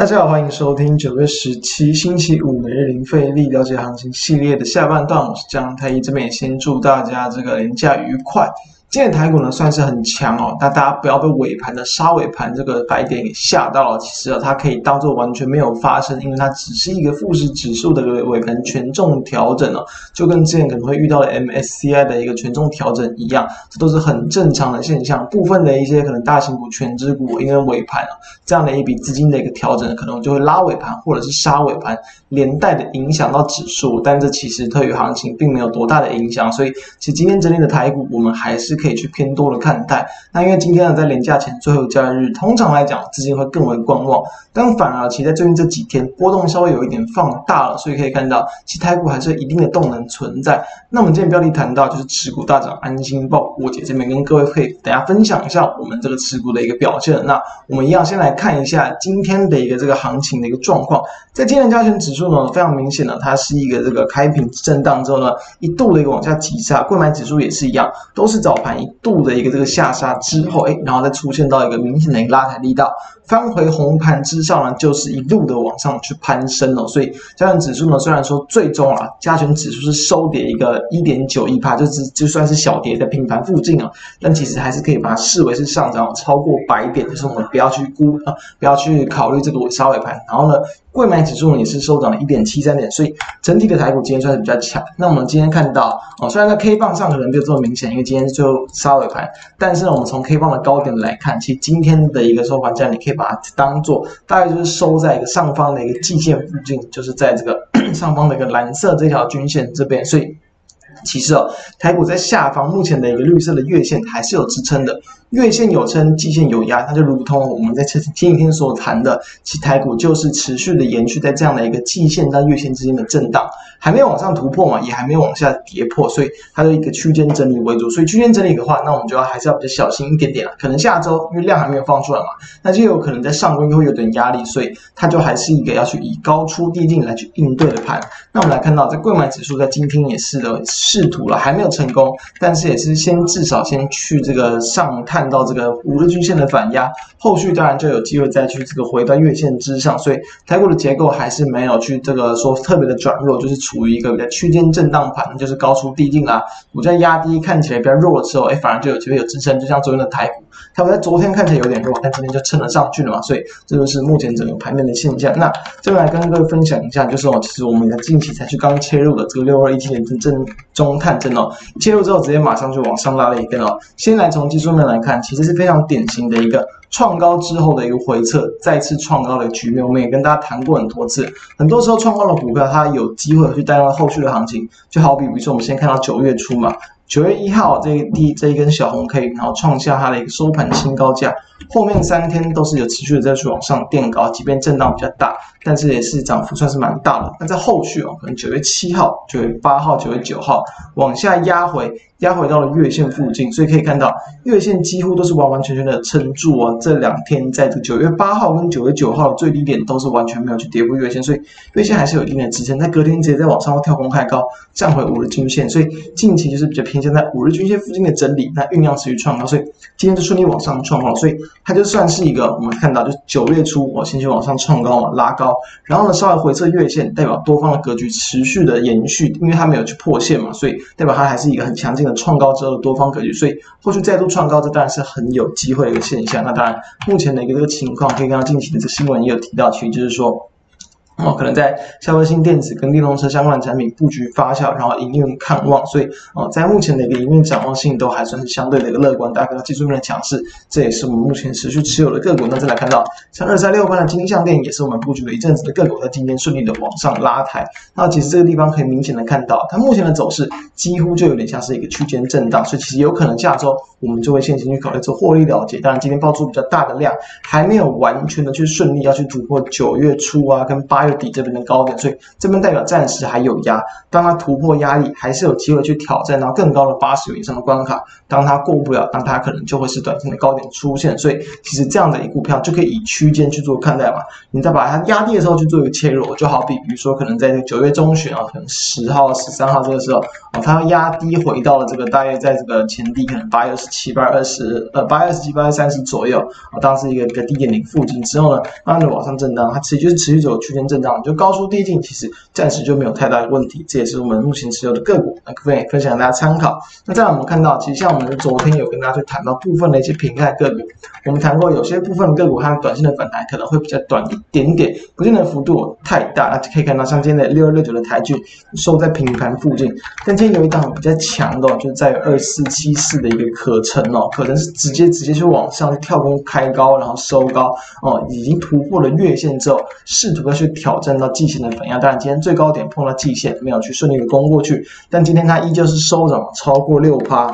大家好，欢迎收听九月十七星期五每日零费力了解行情系列的下半段，我是江太一，这边也先祝大家这个连假愉快。今天台股呢算是很强哦，但大家不要被尾盘的杀尾盘这个白点给吓到了。其实啊，它可以当做完全没有发生，因为它只是一个富时指数的尾盘权重调整哦，就跟之前可能会遇到的 MSCI 的一个权重调整一样，这都是很正常的现象。部分的一些可能大型股、权值股，因为尾盘啊这样的一笔资金的一个调整，可能就会拉尾盘或者是杀尾盘，连带的影响到指数。但这其实对于行情并没有多大的影响，所以其实今天整理的台股，我们还是。可以去偏多的看待，那因为今天呢，在连假前最后交易日，通常来讲资金会更为观望，但反而其实在最近这几天波动稍微有一点放大了，所以可以看到其实台股还是有一定的动能存在。那我们今天标题谈到就是持股大涨，安心报我姐这边跟各位可以大家分享一下我们这个持股的一个表现。那我们一样先来看一下今天的一个这个行情的一个状况，在今天的加权指数呢，非常明显的它是一个这个开平震荡之后呢，一度的一个往下急杀，柜买指数也是一样，都是早盘。一度的一个这个下杀之后，哎，然后再出现到一个明显的一个拉抬力道，翻回红盘之上呢，就是一路的往上去攀升了。所以加权指数呢，虽然说最终啊，加权指数是收跌一个一点九一趴，就只就算是小跌在平盘附近啊，但其实还是可以把它视为是上涨超过百点，就是我们不要去估啊，不要去考虑这个杀尾盘。然后呢，柜买指数呢也是收涨了一点七三点，所以整体的台股今天算是比较强。那我们今天看到哦，虽然在 K 棒上可能没有这么明显，因为今天最后杀尾盘，但是呢，我们从 K 棒的高点来看，其实今天的一个收盘价，你可以把它当做大概就是收在一个上方的一个季线附近，就是在这个 上方的一个蓝色这条均线这边，所以其实哦，台股在下方目前的一个绿色的月线还是有支撑的。月线有撑，季线有压，它就如同我们在前前几天所谈的，其台股就是持续的延续在这样的一个季线到月线之间的震荡，还没有往上突破嘛，也还没有往下跌破，所以它的一个区间整理为主。所以区间整理的话，那我们就要还是要比较小心一点点了。可能下周因为量还没有放出来嘛，那就有可能在上周又会有点压力，所以它就还是一个要去以高出低进来去应对的盘。那我们来看到，在柜买指数在今天也是的试图了，还没有成功，但是也是先至少先去这个上探。到这个五日均线的反压，后续当然就有机会再去这个回到月线之上，所以台股的结构还是没有去这个说特别的转弱，就是处于一个比较区间震荡盘，就是高出低进啦，股价压低看起来比较弱的时候，哎，反而就有机会有支撑，就像昨天的台股，它在昨天看起来有点弱，但今天就撑了上去了嘛，所以这就是目前整个盘面的现象。那这边来跟各位分享一下，就是哦，其实我们在近期才去刚切入的这个六二一七点正正中探针哦，切入之后直接马上就往上拉了一根哦，先来从技术面来看。其实是非常典型的一个创高之后的一个回撤，再次创高的局面。我们也跟大家谈过很多次，很多时候创高的股票它有机会去带动后续的行情。就好比，比如说我们先看到九月初嘛，九月一号这一第这一根小红 K，然后创下它的一个收盘新高价，后面三天都是有持续的再去往上垫高，即便震荡比较大，但是也是涨幅算是蛮大的。那在后续哦，可能九月七号、九月八号、九月九号往下压回。压回到了月线附近，所以可以看到月线几乎都是完完全全的撑住啊。这两天在这九月八号跟九月九号的最低点都是完全没有去跌破月线，所以月线还是有一定的支撑。在隔天直接在往上跳空开高，站回五日均线，所以近期就是比较偏现在五日均线附近的整理，那酝酿持续创高，所以今天就顺利往上创高，所以它就算是一个我们看到就九月初我先去往上创高嘛，拉高，然后呢稍微回撤月线，代表多方的格局持续的延续，因为它没有去破线嘛，所以代表它还是一个很强劲的。创高之后的多方格局，所以后续再度创高，这当然是很有机会的一个现象。那当然，目前的一个这个情况，可以看到近期的这个新闻也有提到，其实就是说。哦，可能在消费性电子跟电动车相关的产品布局发酵，然后营运看望，所以哦，在目前的一个营运展望性都还算是相对的一个乐观。大家看到技术面的强势，这也是我们目前持续持有的个股。那再来看到像二三六八的金像电，也是我们布局了一阵子的个股，在今天顺利的往上拉抬。那其实这个地方可以明显的看到，它目前的走势几乎就有点像是一个区间震荡，所以其实有可能下周我们就会先行去考虑做获利了结。当然，今天爆出比较大的量，还没有完全的去顺利要去突破九月初啊跟八月。月底这边的高点，所以这边代表暂时还有压。当它突破压力，还是有机会去挑战到更高的八十元以上的关卡。当它过不了，那它可能就会是短线的高点出现。所以其实这样的一股票就可以以区间去做看待嘛。你再把它压低的时候去做一个切入，就好比比如说可能在九月中旬啊，可能十号、十三号这个时候啊，它压低回到了这个大约在这个前低可能八月二十七、八月二十呃八月二十七、八月三十左右啊，当时一个一个低点零附近之后呢，慢慢的往上震荡，它其实就是持续走区间震荡，就高出低进，其实暂时就没有太大的问题。这也是我们目前持有的个股，那可以分享大家参考。那再来我们看到，其实像我们昨天有跟大家去谈到部分的一些平台个股，我们谈过有些部分的个股它短线的反弹可能会比较短一点点，不见得幅度太大。那可以看到像今天的六二六九的台剧收在平盘附近，但今天有一档比较强的，就在二四七四的一个可成哦，可成是直接直接就往上跳空开高，然后收高哦，已经突破了月线之后，试图要去调挑战到季线的反压。当然今天最高点碰到季线，没有去顺利的攻过去，但今天它依旧是收涨超过六趴。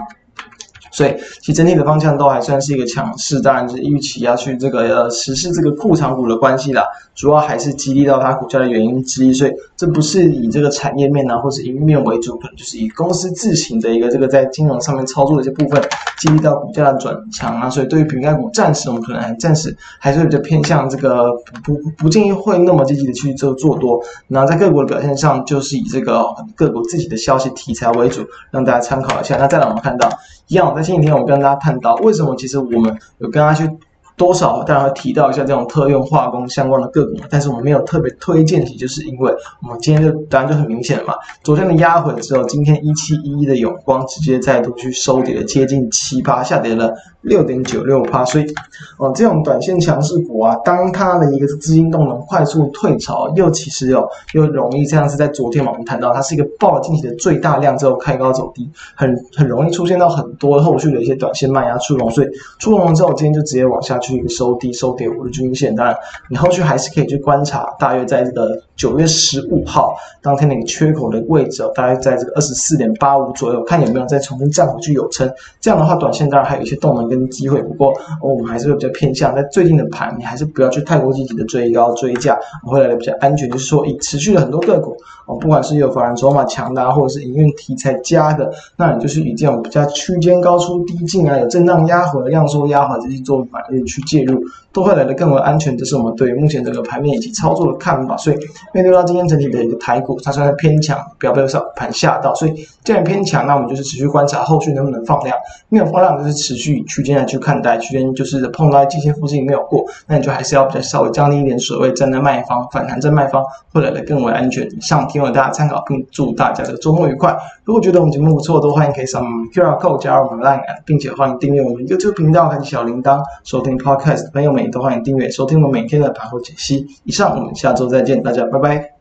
所以，其实整体的方向都还算是一个强势，当然是预期要去这个呃实施这个库藏股的关系啦，主要还是激励到它股价的原因之一。所以，这不是以这个产业面啊或者营运面为主，可能就是以公司自行的一个这个在金融上面操作的一些部分，激励到股价的转强啊。所以，对于苹概股，暂时我们可能还暂时还是比较偏向这个不不不建议会那么积极的去做做多。那在个股的表现上，就是以这个个股自己的消息题材为主，让大家参考一下。那再来我们看到一样在。前几天我们跟大家谈到，为什么其实我们有跟大家去多少，当然会提到一下这种特用化工相关的个股，但是我们没有特别推荐，就是因为我们今天就答案就很明显了嘛。昨天的压回之后，今天一七一一的永光直接再度去收跌了接近七八，下跌了。六点九六趴，所以，哦，这种短线强势股啊，当它的一个资金动能快速退潮，又其实有又容易这样是在昨天嘛，我们谈到它是一个爆了近期的最大量之后开高走低，很很容易出现到很多后续的一些短线卖压出笼，所以出笼之后，今天就直接往下去收低收跌五日均线，当然你后续还是可以去观察，大约在这个九月十五号当天那个缺口的位置，大概在这个二十四点八五左右，看有没有再重新站回去有撑，这样的话，短线当然还有一些动能跟。机会，不过我们还是会比较偏向在最近的盘，你还是不要去太过积极的追高追价，会来的比较安全。就是说，以持续的很多个股哦，不管是有法人筹码强的，或者是营运题材加的，那你就是以这种比较区间高出低进啊，有震荡压回、量缩压回这些做法去介入，都会来的更为安全。这是我们对目前这个盘面以及操作的看法。所以面对到今天整体的一个台股，它算是偏强，不要被上盘吓到。所以既然偏强，那我们就是持续观察后续能不能放量，没有放量就是持续区间来去看待，区间就是碰到季线附近没有过，那你就还是要比较稍微降低一点水位，站在卖方，反弹在卖方，会来的更为安全。以上提供大家参考，并祝大家的周末愉快。如果觉得我们节目不错，都欢迎可以扫 QR code 加入我们 Line，并且欢迎订阅我们 YouTube 频道，开启小铃铛，收听 Podcast 的朋友们也都欢迎订阅收听我们每天的盘后解析。以上，我们下周再见，大家拜拜。